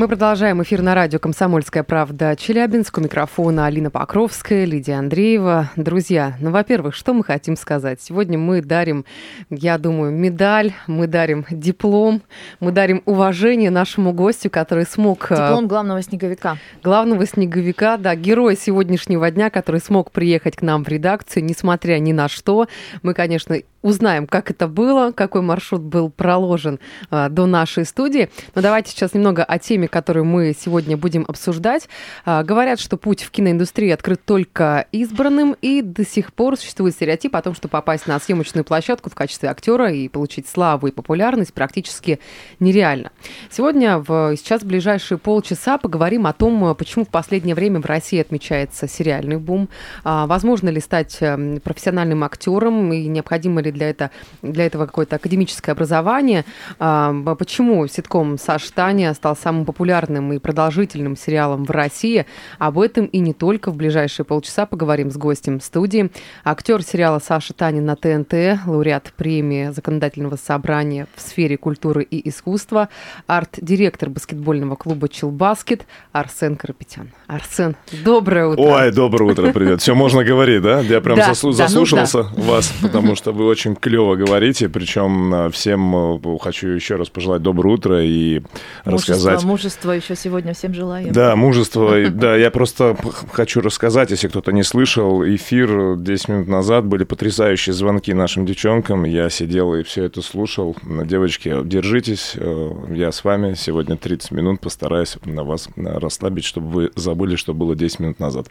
Мы продолжаем эфир на радио «Комсомольская правда» Челябинск. У микрофона Алина Покровская, Лидия Андреева. Друзья, ну, во-первых, что мы хотим сказать? Сегодня мы дарим, я думаю, медаль, мы дарим диплом, мы дарим уважение нашему гостю, который смог... э, Диплом главного снеговика. главного снеговика, да, героя сегодняшнего дня, который смог приехать к нам в редакцию, несмотря ни на что. Мы, конечно, узнаем, как это было, какой маршрут был проложен а, до нашей студии. Но давайте сейчас немного о теме, которую мы сегодня будем обсуждать. А, говорят, что путь в киноиндустрии открыт только избранным, и до сих пор существует стереотип о том, что попасть на съемочную площадку в качестве актера и получить славу и популярность практически нереально. Сегодня, в, сейчас в ближайшие полчаса, поговорим о том, э, почему в последнее время в России отмечается сериальный бум, а, возможно ли стать эм, профессиональным актером и необходимо ли для, это, для этого какое-то академическое образование, А, б- почему ситком «Саша Таня» стал самым популярным и продолжительным сериалом в России. Об этом и не только в ближайшие полчаса поговорим с гостем студии. Актер сериала «Саша Таня» на ТНТ, лауреат премии законодательного собрания в сфере культуры и искусства, арт-директор баскетбольного клуба «Челбаскет» Арсен Карапетян. Арсен, доброе утро. Ой, доброе утро, привет. Все можно говорить, да? Я прям Да, заслу- да, ну заслушался вас, потому что вы очень клево говорите. Причем э, всем э, хочу еще раз пожелать доброе утро и рассказать. Мужество, мужество еще сегодня всем желаем. Да, мужество. Да, я просто хочу рассказать, если кто-то не слышал, эфир 10 минут назад были потрясающие звонки нашим девчонкам. Я сидел и все это слушал. Девочки, держитесь, э, я с вами. Сегодня 30 минут постараюсь на вас э, расслабить, чтобы вы забыли, что было 10 минут назад.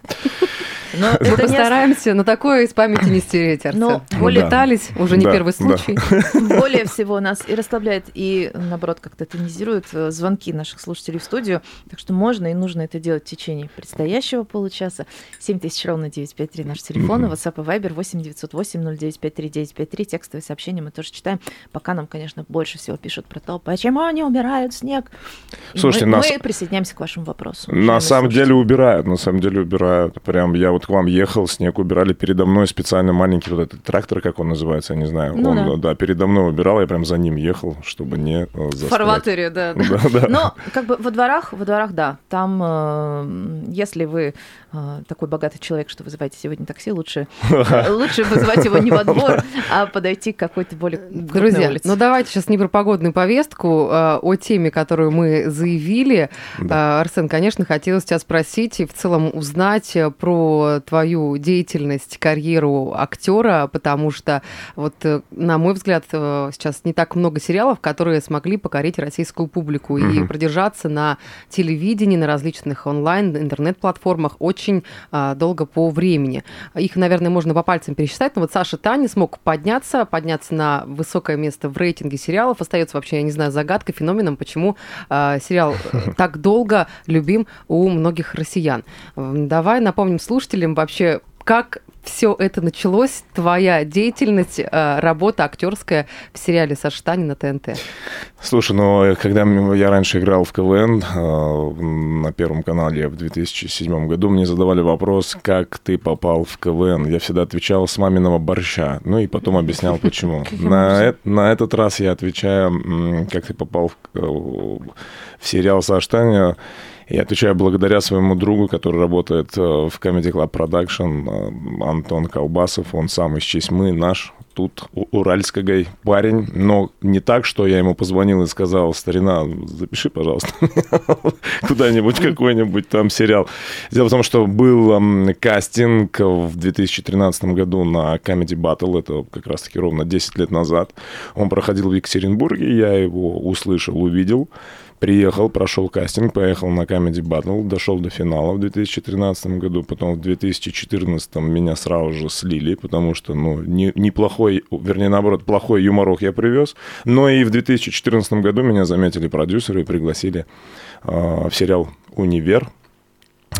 Но Мы это не постараемся, но такое из памяти не стереть, Арсен. Но- Мы Да. летались, уже не Да, первый да. случай. более всего нас и расслабляет, и наоборот как-то тонизирует э, звонки наших слушателей в студию. Так что можно и нужно это делать в течение предстоящего получаса. 7000 ровно 953 наш телефон, и WhatsApp и Viber 8 908 0953 953. Текстовые сообщения мы тоже читаем. Пока нам, конечно, больше всего пишут про то, почему они убирают снег. Слушайте, мы, нас- мы присоединяемся к вашему вопросу. На самом слушатели. деле убирают, на самом деле убирают. Прям я вот к вам ехал, снег убирали передо мной специально маленький вот этот трактор, как он называется, я не знаю. Ну он, да. да. передо мной убирал, я прям за ним ехал, чтобы не э, В застрять. фарватере, да. да. Да, да. Но как бы во дворах, во дворах, да. Там, э, если вы э, такой богатый человек, что вызываете сегодня такси, лучше, э, лучше вызвать его не во двор, а подойти к какой-то более Друзья, улице. ну давайте сейчас не про погодную повестку, а о теме, которую мы заявили. А, Арсен, конечно, хотелось тебя спросить и в целом узнать э, про твою деятельность, карьеру актера, потому что вот, э, на мой взгляд, э, сейчас не так много сериалов, которые смогли покорить российскую публику и Мгм. продержаться на телевидении, на различных онлайн, интернет-платформах очень а, долго по времени. Их, наверное, можно по пальцам пересчитать, но вот Саша Таня смог подняться, подняться на высокое место в рейтинге сериалов. Остается вообще, я не знаю, загадкой, феноменом, почему а, сериал э, так долго любим у многих россиян. Давай напомним слушателям вообще, как все это началось, твоя деятельность, э, работа актерская в сериале Таня на ТНТ. Слушай, ну, когда м- я раньше играл в КВН э, на Первом канале в 2007 году, мне задавали вопрос, как ты попал в КВН. Я всегда отвечал с маминого борща, ну и потом объяснял, почему. На, э- на этот раз я отвечаю, как ты попал в, э, в сериал «Саш Таня». Я отвечаю благодаря своему другу, который работает э, в Comedy Club Production, э, Антон Колбасов, он сам из Чесьмы, наш тут уральский парень, но не так, что я ему позвонил и сказал, старина, запиши, пожалуйста, куда-нибудь какой-нибудь там сериал. Дело в том, что был эм, кастинг в 2013 году на Comedy Battle, это как раз-таки ровно 10 лет назад. Он проходил в Екатеринбурге, я его услышал, увидел. Приехал, прошел кастинг, поехал на Comedy Battle, дошел до финала в 2013 году, потом в 2014 меня сразу же слили, потому что, ну, не- неплохой, вернее, наоборот, плохой юморок я привез. Но и в 2014 году меня заметили продюсеры и пригласили э, в сериал «Универ»,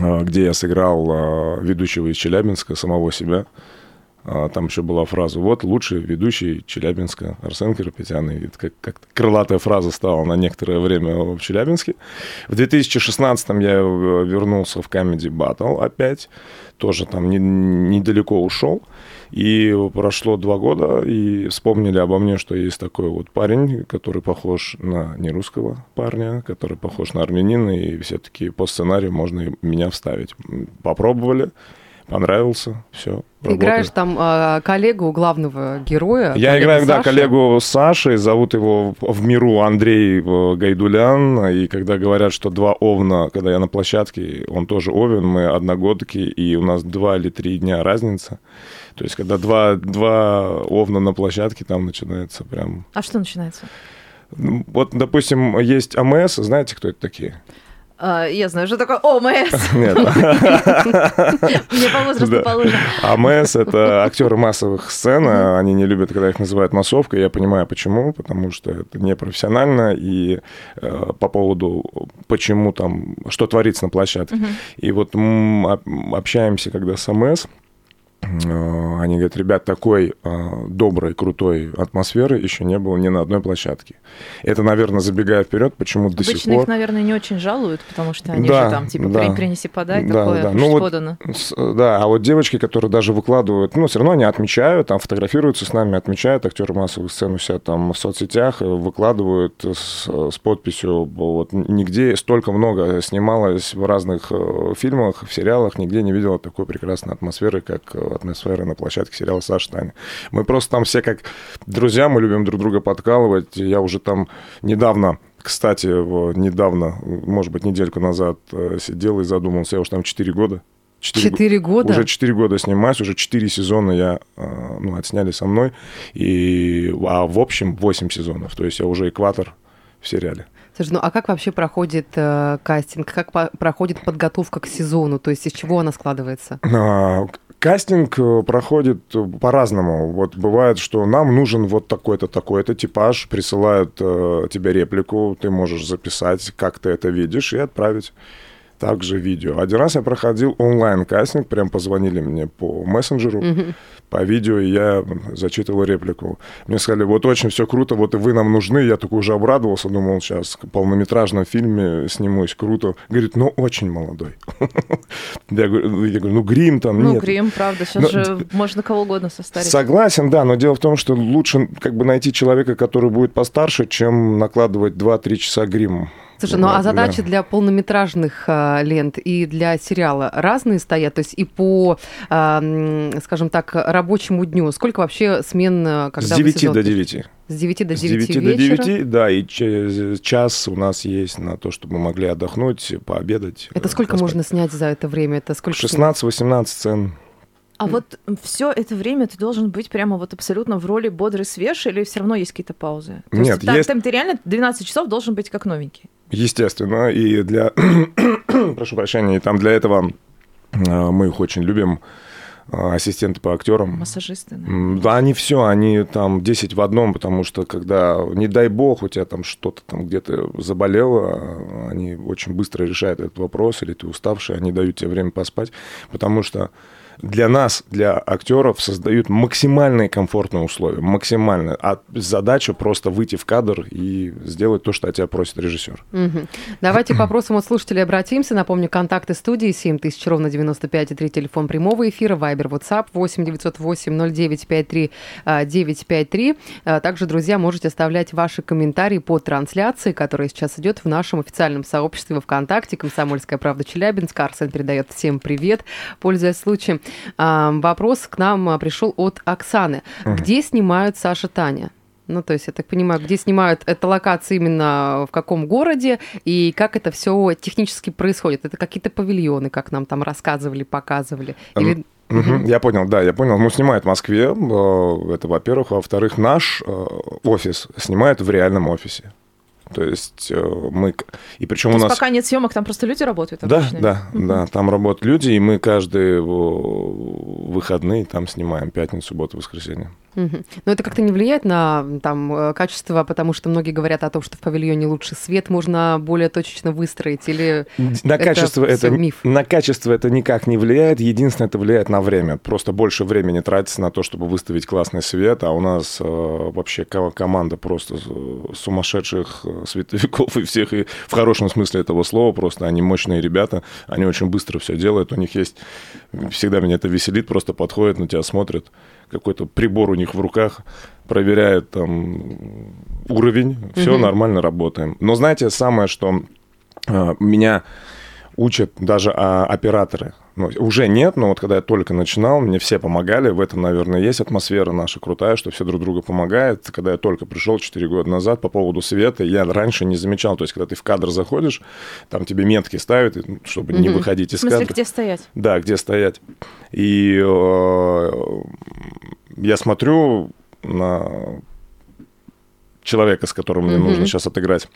э, где я сыграл э, ведущего из Челябинска, самого себя. А, там еще была фраза «Вот лучший ведущий Челябинска Арсен Кирпетян». И это как, как крылатая фраза стала на некоторое время в Челябинске. В 2016 я э, вернулся в Comedy Battle опять, тоже там не- недалеко ушел. И прошло два года, и вспомнили обо мне, что есть такой вот парень, который похож на нерусского парня, который похож на армянина, и все-таки по сценарию можно меня вставить. Попробовали, понравился, все. Ты играешь там а, коллегу главного героя. Я играю, да, Саши. коллегу Саши, зовут его в миру Андрей э, Гайдулян, и когда говорят, что два овна, когда я на площадке, он тоже овен, мы одногодки, и у нас два или три дня разница. То есть, когда два, два овна на площадке, там начинается прям... А что начинается? Ну, Вот, допустим, есть АМС, знаете, кто это такие? А, я знаю, что такое ОМС. Нет. Мне по возрасту положено. АМС — это актеры массовых сцен, а они не любят, когда их называют массовкой. Я понимаю, почему, потому что это непрофессионально, и э, по поводу, почему там, что творится на площадке. И вот общаемся, когда с АМС, э, они говорят, ребят, такой э, доброй, крутой атмосферы еще не было ни на одной площадке. Это, наверное, забегая вперед, почему до сих Обычно пор... их, наверное, не очень жалуют, потому что они Да, же там, типа, да. «При- принеси, подай, Да, такое да. Ну вот подано. Да, а вот девочки, которые даже выкладывают, ну, все равно они отмечают, там фотографируются с нами, отмечают актеры массовых сцен у себя там в соцсетях, э, выкладывают с, с подписью, вот нигде столько много снималось в разных э, фильмах, в сериалах, нигде не видела такой прекрасной атмосферы, как э, атмосфера на площадке сериала «Саша Таня». Мы просто там все как друзья, мы любим друг друга подкалывать. Я уже там недавно кстати, недавно, может быть, недельку назад э, сидел и задумался, я уж там 4 года. Четыре го- Четыре года? Уже 4 года снимаюсь, уже 4 сезона я, э, ну, отсняли со мной, и, а в общем 8 сезонов, то есть я уже экватор в сериале. Слушай, ну а как вообще проходит э, кастинг? Как по- проходит подготовка к сезону? То есть из чего она складывается? А, Кастинг э, проходит э, по-разному. Вот бывает, что нам нужен вот такой-то, такой-то типаж, присылают э, тебе реплику, ты можешь записать, как ты это видишь, и отправить также видео. Один раз я проходил онлайн-кастинг, прям позвонили мне по мессенджеру, по видео, и я зачитывал реплику. Мне сказали, вот очень все круто, вот и вы нам нужны. Я такой уже обрадовался, думал, сейчас в полнометражном фильме снимусь, круто. Говорит, ну, очень молодой. Я говорю, я говорю, ну, грим там Ну, нет. грим, правда, сейчас Ну, же можно кого угодно состарить. Согласен, да, но дело в том, что лучше как бы найти человека, который будет постарше, чем накладывать 2-3 часа грима. Слушай, ну а Да. задачи для полнометражных а, лент и для сериала разные стоят? То есть и по, а, скажем так, рабочему дню? Сколько вообще смен, а, когда С вы 9 сезон до пишете? 9. С 9 до С 9, 9 до вечера? 9, да, и час у нас есть на то, чтобы мы могли отдохнуть, пообедать. Это э, сколько поспать. можно снять за это время? Это сколько? 16-18 сцен. А вот все это время ты должен быть прямо вот абсолютно в роли бодрый, свеж, или все равно есть какие-то паузы? То Нет, там, есть- там ты реально 12 часов должен быть как новенький. Естественно, и для... Прошу прощения, и там для этого э, мы их очень любим, э, ассистенты по актерам. Массажисты. М, Да, они все, они там 10 в одном, потому что когда, не дай бог, у тебя там что-то там где-то заболело, они очень быстро решают этот вопрос, или ты уставший, они дают тебе время поспать, потому что для нас, для актеров, создают максимальные комфортные условия, максимально. А задача просто выйти в кадр и сделать то, что от тебя просит режиссер. Давайте к вопросам от слушателей обратимся. Напомню, контакты студии 7000 ровно 95 и 3 телефон прямого эфира, Вайбер, WhatsApp 8 908 0953 а, 953. А, Также, друзья, можете оставлять ваши комментарии по трансляции, которая сейчас идет в нашем официальном сообществе ВКонтакте «Комсомольская правда Челябинск». Арсен передает всем привет, пользуясь случаем. А, Вопрос к нам а, пришел от Оксаны. Где снимают Саша Таня? Ну, то есть, я так понимаю, где снимают это локации именно в каком городе и как это все технически происходит? Это какие-то павильоны, как нам там рассказывали, показывали? Или... Мгм, Я понял, да, я понял. Ну, снимает в Москве, э, это во-первых. Во-вторых, наш э, офис снимает в реальном офисе. То есть э, мы... И причем То у нас... пока нет съемок, там просто люди работают Да, обычные? да, Мгм. да, там работают люди, и мы каждые выходные там снимаем пятницу, субботу, воскресенье. Мгм. Но это как-то не влияет на там, э, качество, потому что многие говорят о том, что в павильоне лучше свет можно более точечно выстроить, или На Это качество это, миф. на качество это никак не влияет. Единственное, это влияет на время. Просто больше времени тратится на то, чтобы выставить классный свет. А у нас э, вообще ко- команда просто сумасшедших э, световиков и всех, и в хорошем смысле этого слова. Просто они мощные ребята, они очень быстро все делают. У них есть всегда меня это веселит, просто подходят на тебя, смотрят, какой-то прибор у них в руках, проверяют там уровень, все Мгм. нормально работаем. Но знаете, самое, что э, меня учат даже а, операторы. Ну, уже нет, но вот когда я только начинал, мне все помогали. В этом, наверное, есть атмосфера наша крутая, что все друг другу помогают. Когда я только пришел 4 года назад по поводу света, я раньше не замечал. То есть, когда ты в кадр заходишь, там тебе метки ставят, ну, чтобы не выходить В из смысле, кадра. где стоять? Да, где стоять. И э, я смотрю на человека, с которым мне нужно сейчас отыграть.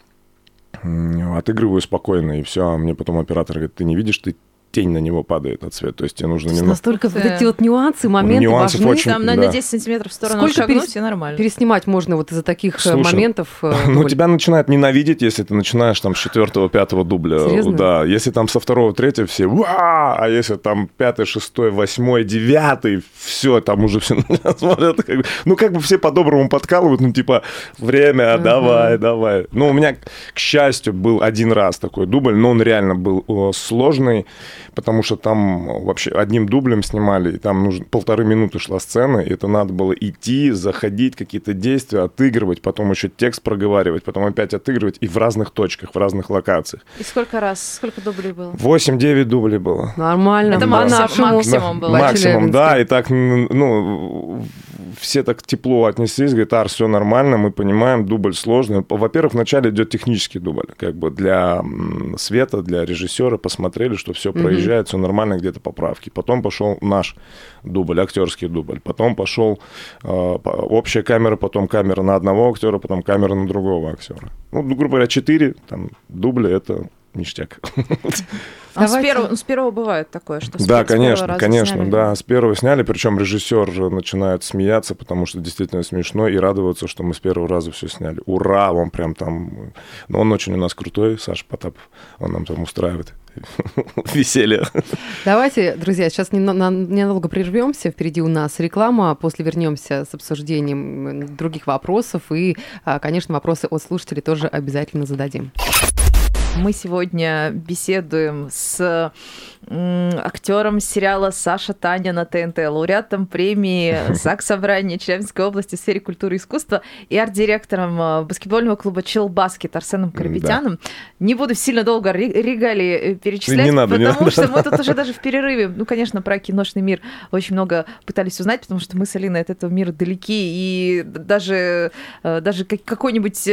Отыгрываю спокойно, и все. А мне потом оператор говорит, ты не видишь, ты тень на него падает от света. То есть тебе нужно То есть немного... настолько вот эти вот нюансы, моменты Нюансов важны. очень- Там на, да. на 10 сантиметров в сторону Сколько шагнуть, перес- и нормально. Переснимать можно вот из-за таких э, Слушай, моментов. э, Ну, дубль. тебя начинают ненавидеть, если ты начинаешь там с четвертого, пятого дубля. Серьезно? Да, если там со второго, третьего все «Уа!», а если там пятый, шестой, восьмой, девятый, все, там уже все смотрят. как ну, как бы все по-доброму подкалывают, ну, типа, время, давай, давай. Ну, у меня, к счастью, был один раз такой дубль, но он реально был сложный, потому что там вообще одним дублем снимали, и там нужно полторы минуты шла сцена, и это надо было идти, заходить, какие-то действия, отыгрывать, потом еще текст проговаривать, потом опять отыгрывать, и в разных точках, в разных локациях. И сколько раз, сколько дублей было? 8-9 дублей было. Нормально. Это по максимум- максимум был. Максимум, да, и так, ну, все так тепло отнеслись, говорит, Ар, все нормально, мы понимаем, дубль сложный. Во-первых, вначале идет технический дубль, как бы для света, для режиссера, посмотрели, что все проезжает, все нормально, где-то поправки. Потом пошел наш дубль, актерский дубль. Потом пошел э, общая камера, потом камера на одного актера, потом камера на другого актера. Ну, грубо говоря, четыре там дубля это ништяк. А с, первого, ну, с первого бывает такое, что с Да, конечно, раза конечно, сняли. да. С первого сняли, причем режиссер же начинает смеяться, потому что действительно смешно, и радоваться, что мы с первого раза все сняли. Ура! Он прям там... Но он очень у нас крутой, Саша Потапов. Он нам там устраивает веселье. Давайте, друзья, сейчас ненадолго прервемся. Впереди у нас реклама. а После вернемся с обсуждением других вопросов. И, а, конечно, вопросы от слушателей тоже обязательно зададим. Мы сегодня беседуем с актером сериала Саша Таня на ТНТ, лауреатом премии ЗАГ Собрания Челябинской области в сфере культуры и искусства и арт-директором э, баскетбольного клуба Челбаскет Арсеном Карапетяном. Не буду сильно долго ре- регалии э, перечислять, Не надо, не потому надо. что мы тут уже даже в перерыве, ну, конечно, про киношный мир очень много пытались узнать, потому что мы с Алиной от этого мира далеки, и даже, э, даже как- какой-нибудь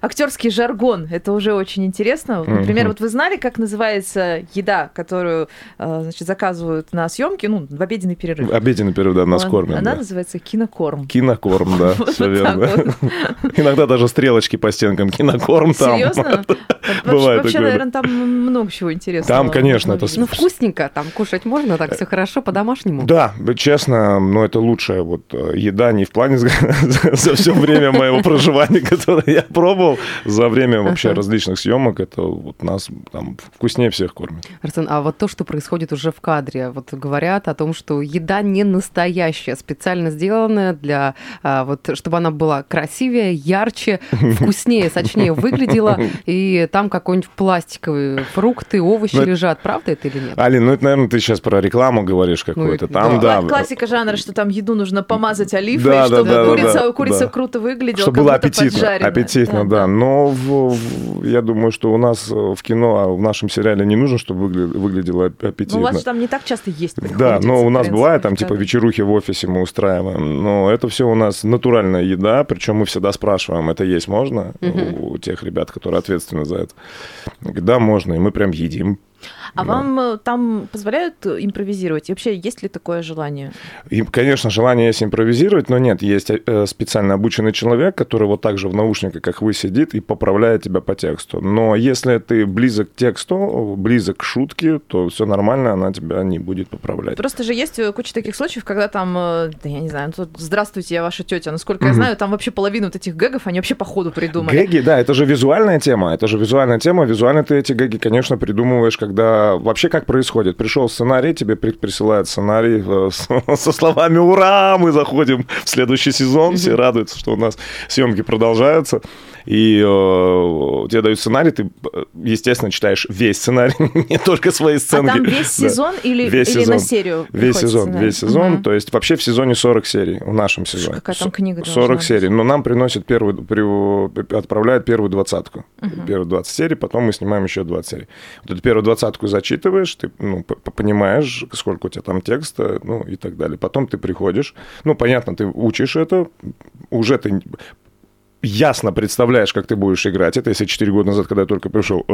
актерский жаргон, это уже очень интересно. Например, вот вы знали, как называется еда, которую э, значит, заказывают на съемки, ну, в обеденный перерыв? Обеденный период, да, нас Он- кормят. Она да. называется кинокорм. Кинокорм, да, Вот все верно. Иногда даже стрелочки по стенкам кинокорм там. Серьезно? Бывает Вообще, наверное, там много чего интересного. Там, конечно, это Ну, вкусненько, там кушать можно, так все хорошо, по-домашнему. Да, честно, но это лучшая вот э, еда не в плане за, все время моего проживания, которое я пробовал, за время вообще различных съемок, это вот нас там вкуснее всех кормят. Арсен, а вот то, что происходит уже в кадре, вот говорят о том, что еда не настоящая, специально сделанная для, а, вот, чтобы она была красивее, ярче, вкуснее, сочнее выглядела, и там какой-нибудь пластиковый фрукты, овощи Ну, лежат. Правда это или нет? Алин, ну это, наверное, ты сейчас про рекламу говоришь какую-то. Ну, Там, да. да. Классика жанра, что там еду нужно помазать Да, да, чтобы да, да, курица, да, курица да. круто выглядела, Чтобы было аппетитно, аппетитно, да. Но в- в- я думаю, что у нас э, в кино, а в нашем сериале не нужно, чтобы выгля- выглядело ап- Ну, аппетитно. у вас там не так часто есть Да, но у нас бывает там типа вечерухи в офисе мы устраиваем, но это все у нас натуральная еда, причем мы всегда спрашиваем, это есть можно Мгм. у тех ребят, которые ответственны за это. Да, можно, и мы прям едим. А Да. вам э, там позволяют э, импровизировать? И вообще, есть ли такое желание? И, конечно, желание есть импровизировать, но нет, есть э, специально обученный человек, который вот так же в наушниках, как вы, сидит и поправляет тебя по тексту. Но если ты близок к тексту, близок к шутке, то все нормально, она тебя не будет поправлять. Просто же есть куча таких случаев, когда там, да я не знаю, ну, тут «Здравствуйте, я ваша тетя». Насколько я знаю, там вообще половину вот этих гэгов они вообще по ходу придумали. Гэги, да, это же визуальная тема, это же визуальная тема. Визуально ты эти гэги, конечно, придумываешь, когда... Вообще как происходит? Пришел сценарий, тебе при- присылают сценарий э, со словами «Ура! Мы заходим в следующий сезон». Все радуются, что у нас съемки продолжаются. И э, тебе дают сценарий, ты, э, естественно, читаешь весь сценарий, не только свои А сценки. там весь Да. сезон или, Весь или сезон. на серию? Весь сезон, сценарий? весь сезон. Мгм. То есть вообще в сезоне 40 серий, в нашем сезоне. какая там книга должна 40 быть? серий. Но нам приносят первую, при- отправляют первую двадцатку. Первые 20 серий, потом мы снимаем еще 20 серий. Вот эту первую двадцатку зачитываешь, ты ну, понимаешь, сколько у тебя там текста, ну и так далее. Потом ты приходишь, ну, понятно, ты учишь это, уже ты ясно представляешь, как ты будешь играть. Это если 4 года назад, когда я только пришел,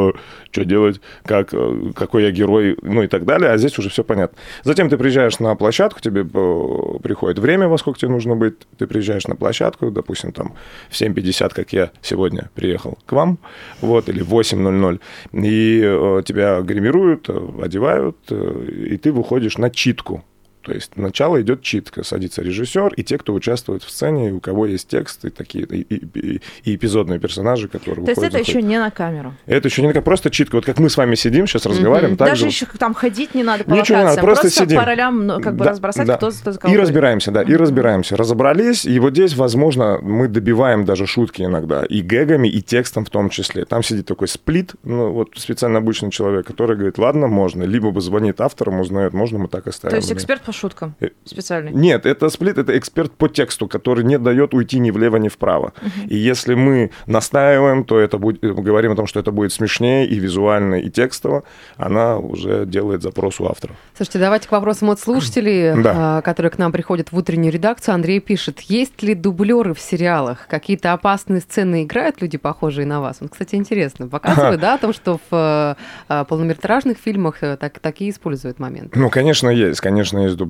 что делать, как, э, какой я герой, ну и так далее, а здесь уже все понятно. Затем ты приезжаешь на площадку, тебе э, приходит время, во сколько тебе нужно быть, ты приезжаешь на площадку, допустим, там в 7.50, как я сегодня приехал к вам, вот, или в 8.00, и э, тебя гримируют, э, одевают, э, и ты выходишь на читку. То есть сначала идет читка, садится режиссер и те, кто участвует в сцене, и у кого есть текст, и такие и, и- и эпизодные персонажи, которые То есть это еще не на камеру? Это еще не такая просто читка. Вот как мы с вами сидим, сейчас разговариваем, так Даже же- еще там ходить не надо по Ничего не надо, локациям. просто сидим. по ролям ну, как бы Да, разбросать, да. кто за кто И разбираемся, да, и разбираемся. Разобрались, и вот здесь, возможно, мы добиваем даже шутки иногда, и гэгами, и текстом в том числе. Там сидит такой сплит, ну, вот специально обученный человек, который говорит, ладно, можно, либо бы звонит авторам, узнает, можно мы так оставим. То есть эксперт по шуткам Э, специальный? Нет, это сплит, это эксперт по тексту, который не дает уйти ни влево, ни вправо. И если мы настаиваем, то это будет, э, говорим о том, что это будет смешнее и визуально, и текстово, она уже делает запрос у авторов. Слушайте, давайте к вопросам от слушателей, Да. а, которые к нам приходят в утреннюю редакцию. Андрей пишет, есть ли дублеры в сериалах? Какие-то опасные сцены играют люди, похожие на вас? Он, кстати, интересно. Показывает, да, о том, что в э, полнометражных фильмах так, такие используют моменты. Ну, конечно, есть. Конечно, есть дублеры.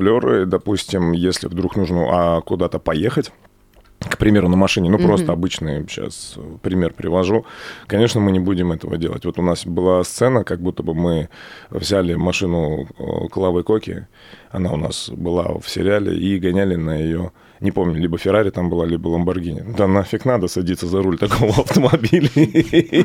Допустим, если вдруг нужно а, куда-то поехать, к примеру, на машине, ну, просто обычный сейчас пример привожу. Конечно, мы не будем этого делать. Вот у нас была сцена, как будто бы мы взяли машину э, Клавы Коки, она у нас была в сериале, и гоняли на ее, не помню, либо Феррари там была, либо Ламборгини. Да нафиг надо садиться за руль такого автомобиля и,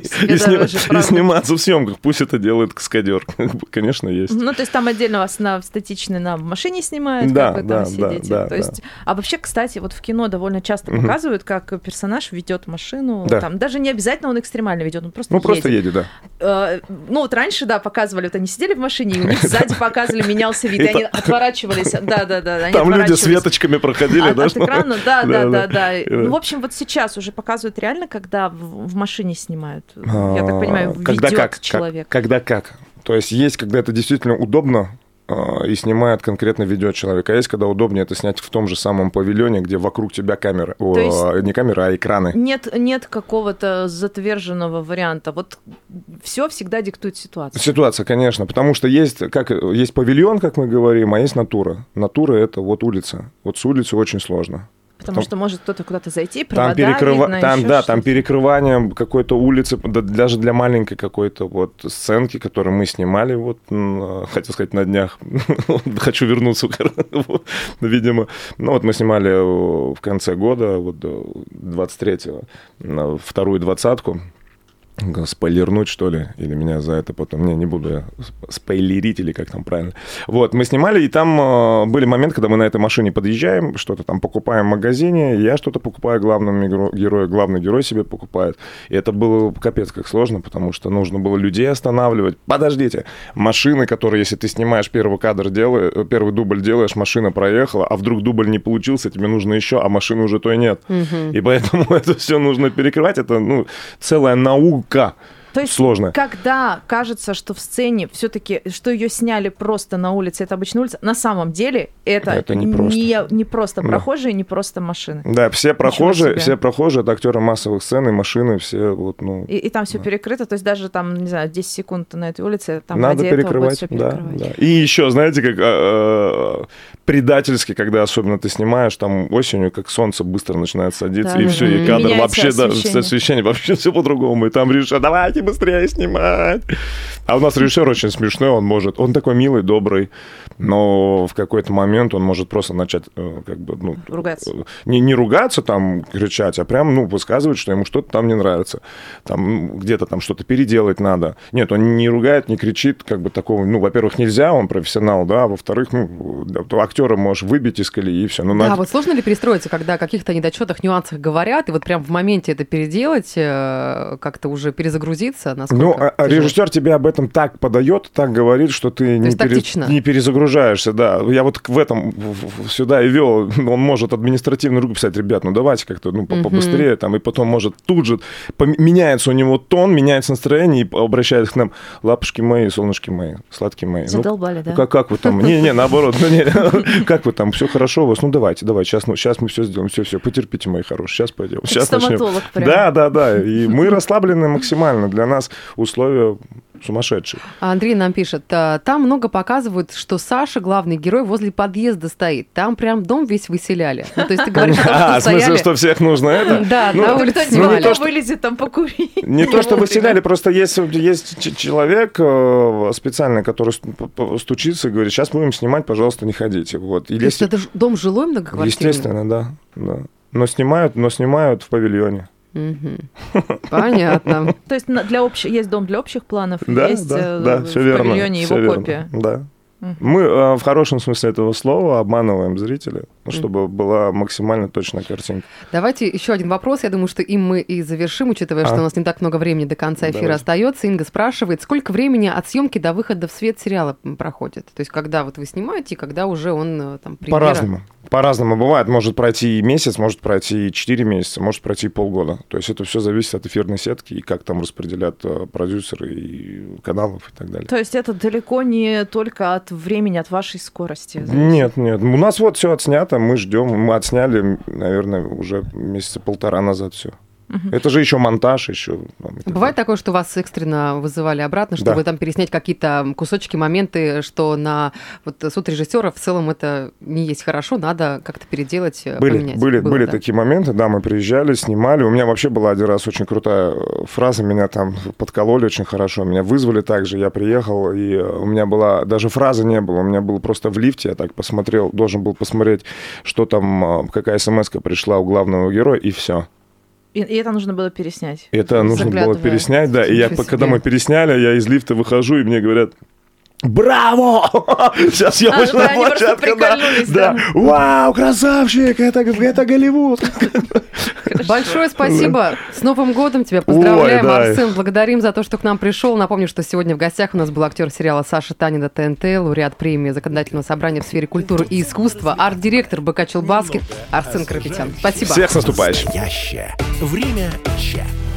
сниматься в съемках. Пусть это делает каскадер. Конечно, есть. Ну, то есть там отдельно вас на статичной на машине снимают, как вы там сидите. да, то есть, а вообще, кстати, вот в кино довольно часто Мгм. показывают, как персонаж ведет машину. Да. Там даже не обязательно он экстремально ведет, он просто Ну, просто едет. едет, да. Э, Ну, вот раньше, да, показывали, вот они сидели в машине, и у них сзади показывали, менялся вид, и они отворачивались. Да, да, да. они Там люди с веточками проходили, да? от экрана, да, да, да, да. Э, Ну, в общем, вот сейчас уже показывают реально, когда в, машине снимают. Я так понимаю, А, когда ведет человек. Когда как. То есть есть, когда это действительно удобно, и снимает конкретно ведет человека. А есть, когда удобнее это снять в том же самом павильоне, где вокруг тебя камеры. О, есть- Не камеры, а экраны. Нет, нет какого-то затверженного варианта. Вот все всегда диктует ситуацию. Ситуация, конечно, потому что есть, как, есть павильон, как мы говорим, а есть натура. Натура – это вот улица. Вот с улицы очень сложно. Потому там- что может кто-то куда-то зайти, Там, провода перекрыва- видно, там да, там перекрывание какой-то улицы, да, даже для маленькой какой-то вот сценки, которую мы снимали, вот, м, хотел сказать, на днях. Хочу вернуться, видимо. Ну, вот мы снимали э, в конце года, вот, э, 23-го, на вторую двадцатку. Спойлернуть, что ли? Или меня за это потом... Не, не буду я сп- спойлерить, или как там правильно. Вот, мы снимали, и там э, были моменты, когда мы на этой машине подъезжаем, что-то там покупаем в магазине, я что-то покупаю главному герою, главный герой себе покупает. И это было капец как сложно, потому что нужно было людей останавливать. Подождите, машины, которые, если ты снимаешь первый кадр, делаешь, первый дубль делаешь, машина проехала, а вдруг дубль не получился, тебе нужно еще, а машины уже той нет. И поэтому это все нужно перекрывать. Это ну, целая наука. ka То есть, сложная. когда кажется, что в сцене все-таки, что ее сняли просто на улице, это обычная улица, на самом деле это, Это не просто. не, не просто Да. прохожие, не просто машины. Да, все прохожие, все прохожие, это актеры массовых сцен и машины, все вот, ну, И, и там все перекрыто, то есть даже там, не знаю, 10 секунд на этой улице, там Надо этого будет перекрывать, да, перекрывать. да. И еще, знаете, как а, а, предательски, когда особенно ты снимаешь, там осенью, как солнце быстро начинает садиться, Да, и да, все, да. и кадр Меняется вообще, да, освещение. освещение вообще все по-другому, и там решат, давайте быстрее снимать. А у нас режиссер очень смешной, он может, он такой милый, добрый, но в какой-то момент он может просто начать, э, как бы, ну, Ругаться. не, не ругаться там, кричать, а прям, ну, высказывать, что ему что-то там не нравится. Там ну, где-то там что-то переделать надо. Нет, он не ругает, не кричит, как бы такого, ну, во-первых, нельзя, он профессионал, да, а во-вторых, ну, актера можешь выбить из колеи и все. Ну, Да, на- вот сложно ли перестроиться, когда о каких-то недочетах, нюансах говорят, и вот прям в моменте это переделать, э, как-то уже перезагрузиться? Насколько Ну, а- а тяжело? режиссер тебе об этом так подает, так говорит, что ты не, пере- не перезагружаешься, да. Я вот в этом сюда и вел, он может административную руку писать, ребят, ну давайте как-то ну, побыстрее, там, и потом может тут же меняется у него тон, меняется настроение, и обращается к нам, лапушки мои, солнышки мои, сладкие мои. Ну, Задолбали, да? ну, как, как вы там? Не-не, наоборот. Ну, не, как вы там? Все хорошо у вас? Ну, давайте, давайте. Сейчас, ну, сейчас мы все сделаем. Все, все, потерпите, мои хорошие. Сейчас пойдем. Сейчас начнем. Да, да, да. И мы расслаблены максимально. Для нас условия сумасшедшие. А Андрей нам пишет, «А, там много показывают, что Саша, главный герой, возле подъезда стоит. Там прям дом весь выселяли. Ну, то есть ты говоришь А, в что смысле, что всех нужно это? Да, Ну, на улице ну, не снимали. то, что- вылезет там покурить. Не то, что выселяли, просто есть, человек э, специальный, который стучится и говорит, сейчас будем снимать, пожалуйста, не ходите. Вот. То есть это дом жилой многоквартирный? Естественно, да. да. Но снимают, но снимают в павильоне. Мгм. Понятно. То есть для общих есть дом для общих планов, Да, есть да, э, да, в все верно. павильоне всё его верно. копия. Да. Мгм. Мы э, в хорошем смысле этого слова обманываем зрителя, ну, чтобы была максимально точная картинка. Давайте еще один вопрос. Я думаю, что им мы и завершим, учитывая, что А. у нас не так много времени до конца эфира Давайте. остается. Инга спрашивает, сколько времени от съемки до выхода в свет сериала проходит? То есть, когда вот вы снимаете, и когда уже он э, там премьера? По-разному. По-разному бывает. Может пройти и месяц, может пройти и 4 месяца, может пройти и полгода. То есть это все зависит от эфирной сетки и как там распределят э, продюсеры и каналов и так далее. То есть это далеко не только от времени, от вашей скорости. зависит. Нет, нет. У нас вот все отснято, мы ждем. Мы отсняли, наверное, уже месяца полтора назад все. Это же еще монтаж, еще. так Бывает такое, что вас экстренно вызывали обратно, чтобы Да. там переснять какие-то кусочки, моменты, что на вот суд режиссера в целом это не есть хорошо, надо как-то переделать, э, Были, поменять. были, Было, были да. такие моменты, да, мы приезжали, снимали. У меня вообще была один раз очень крутая э, фраза, меня там подкололи очень хорошо, меня вызвали также, я приехал, и э, у меня была, даже фразы не было, у меня был просто в лифте, я так посмотрел, должен был посмотреть, что там, какая смс пришла у главного героя, и все. И, и это нужно было переснять. Это нужно было переснять, да. И я, когда мы пересняли, я из лифта выхожу, и мне говорят, Браво! Сейчас А, съемочная ну площадка, да. Да. да. Вау, красавчик! Это, это Голливуд! Большое спасибо. С Новым годом тебя поздравляем, Ой, да. Арсен. Благодарим за то, что к нам пришел. Напомню, что сегодня в гостях у нас был актер сериала Саша Танина ТНТ, лауреат премии законодательного собрания в сфере культуры и искусства, арт-директор БК Челбаски Арсен Карапетян. Спасибо. Всех с наступающим! Время чат.